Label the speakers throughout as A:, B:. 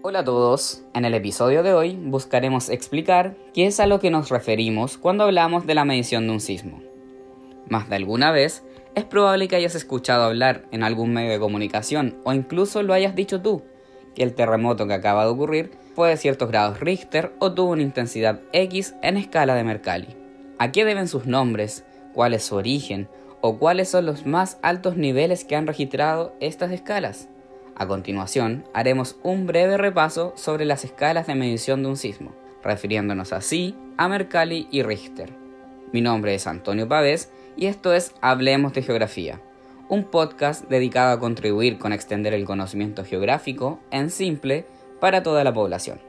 A: Hola a todos, en el episodio de hoy buscaremos explicar qué es a lo que nos referimos cuando hablamos de la medición de un sismo. Más de alguna vez, es probable que hayas escuchado hablar en algún medio de comunicación o incluso lo hayas dicho tú, que el terremoto que acaba de ocurrir fue de ciertos grados Richter o tuvo una intensidad X en escala de Mercalli. ¿A qué deben sus nombres? ¿Cuál es su origen? ¿O cuáles son los más altos niveles que han registrado estas escalas? A continuación, haremos un breve repaso sobre las escalas de medición de un sismo, refiriéndonos así a Mercalli y Richter. Mi nombre es Antonio Pavés y esto es Hablemos de Geografía, un podcast dedicado a contribuir con extender el conocimiento geográfico en simple para toda la población.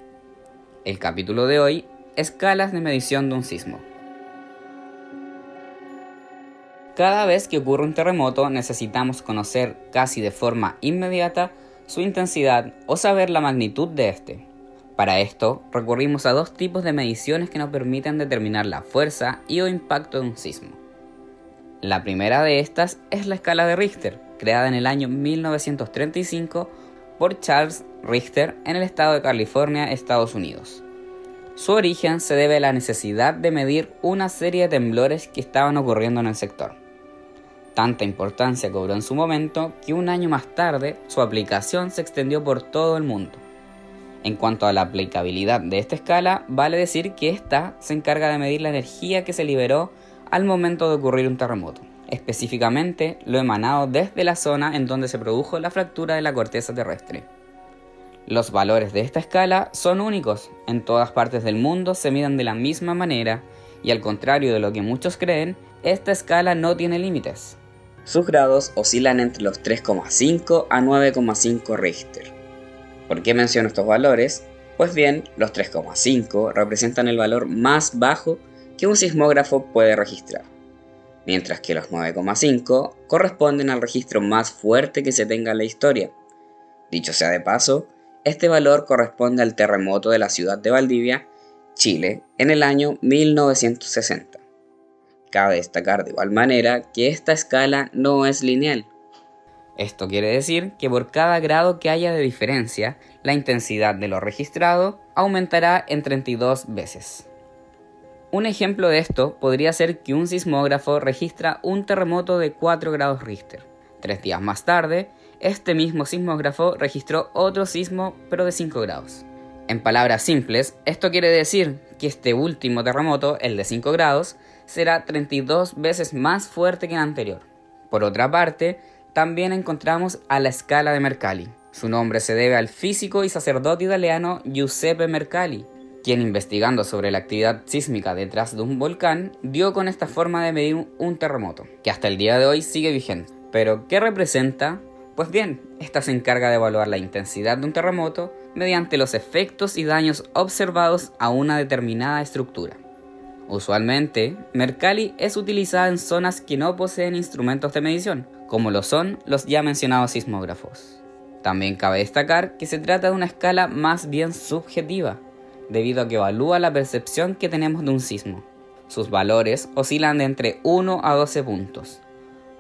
A: El capítulo de hoy, escalas de medición de un sismo. Cada vez que ocurre un terremoto necesitamos conocer casi de forma inmediata su intensidad o saber la magnitud de este. Para esto recurrimos a dos tipos de mediciones que nos permiten determinar la fuerza y o impacto de un sismo. La primera de estas es la escala de Richter, creada en el año 1935 por Charles Richter en el estado de California, Estados Unidos. Su origen se debe a la necesidad de medir una serie de temblores que estaban ocurriendo en el sector. Tanta importancia cobró en su momento que un año más tarde su aplicación se extendió por todo el mundo. En cuanto a la aplicabilidad de esta escala, vale decir que ésta se encarga de medir la energía que se liberó al momento de ocurrir un terremoto, específicamente lo emanado desde la zona en donde se produjo la fractura de la corteza terrestre. Los valores de esta escala son únicos, en todas partes del mundo se miden de la misma manera y al contrario de lo que muchos creen, esta escala no tiene límites. Sus grados oscilan entre los 3,5 a 9,5 Richter. ¿Por qué menciono estos valores? Pues bien, los 3,5 representan el valor más bajo que un sismógrafo puede registrar, mientras que los 9,5 corresponden al registro más fuerte que se tenga en la historia. Dicho sea de paso, este valor corresponde al terremoto de la ciudad de Valdivia, Chile, en el año 1960. Cabe destacar de igual manera que esta escala no es lineal. Esto quiere decir que por cada grado que haya de diferencia, la intensidad de lo registrado aumentará en 32 veces. Un ejemplo de esto podría ser que un sismógrafo registra un terremoto de 4 grados Richter. Tres días más tarde, este mismo sismógrafo registró otro sismo pero de 5 grados. En palabras simples, esto quiere decir que este último terremoto, el de 5 grados, será 32 veces más fuerte que el anterior. Por otra parte, también encontramos a la escala de Mercalli. Su nombre se debe al físico y sacerdote italiano Giuseppe Mercalli, quien investigando sobre la actividad sísmica detrás de un volcán dio con esta forma de medir un terremoto, que hasta el día de hoy sigue vigente. Pero, ¿qué representa? Pues bien, esta se encarga de evaluar la intensidad de un terremoto mediante los efectos y daños observados a una determinada estructura. Usualmente, Mercalli es utilizada en zonas que no poseen instrumentos de medición, como lo son los ya mencionados sismógrafos. También cabe destacar que se trata de una escala más bien subjetiva, debido a que evalúa la percepción que tenemos de un sismo. Sus valores oscilan de entre 1 a 12 puntos,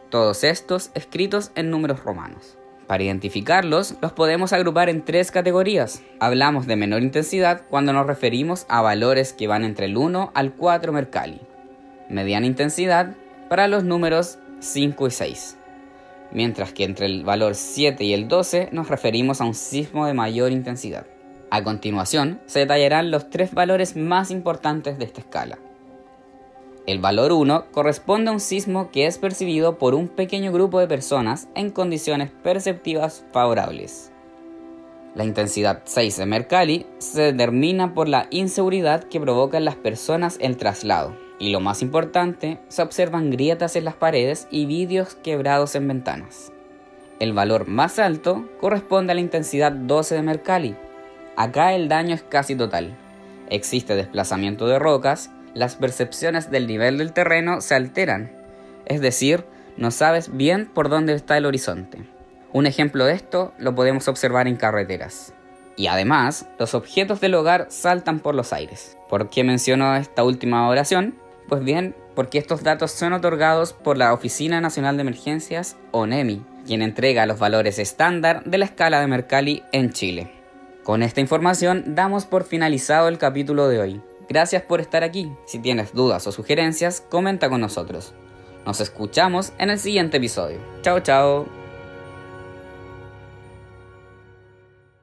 A: todos estos escritos en números romanos. Para identificarlos, los podemos agrupar en tres categorías. Hablamos de menor intensidad cuando nos referimos a valores que van entre el 1 al 4 Mercalli. Mediana intensidad para los números 5 y 6. Mientras que entre el valor 7 y el 12 nos referimos a un sismo de mayor intensidad. A continuación, se detallarán los tres valores más importantes de esta escala. El valor 1 corresponde a un sismo que es percibido por un pequeño grupo de personas en condiciones perceptivas favorables. La intensidad 6 de Mercalli se determina por la inseguridad que provoca en las personas el traslado. Y lo más importante, se observan grietas en las paredes y vidrios quebrados en ventanas. El valor más alto corresponde a la intensidad 12 de Mercalli. Acá el daño es casi total. Existe desplazamiento de rocas las percepciones del nivel del terreno se alteran, es decir, no sabes bien por dónde está el horizonte. Un ejemplo de esto lo podemos observar en carreteras. Y además, los objetos del hogar saltan por los aires. ¿Por qué menciono esta última oración? Pues bien, porque estos datos son otorgados por la Oficina Nacional de Emergencias, ONEMI, quien entrega los valores estándar de la escala de Mercalli en Chile. Con esta información damos por finalizado el capítulo de hoy. Gracias por estar aquí. Si tienes dudas o sugerencias, comenta con nosotros. Nos escuchamos en el siguiente episodio. Chao, chao.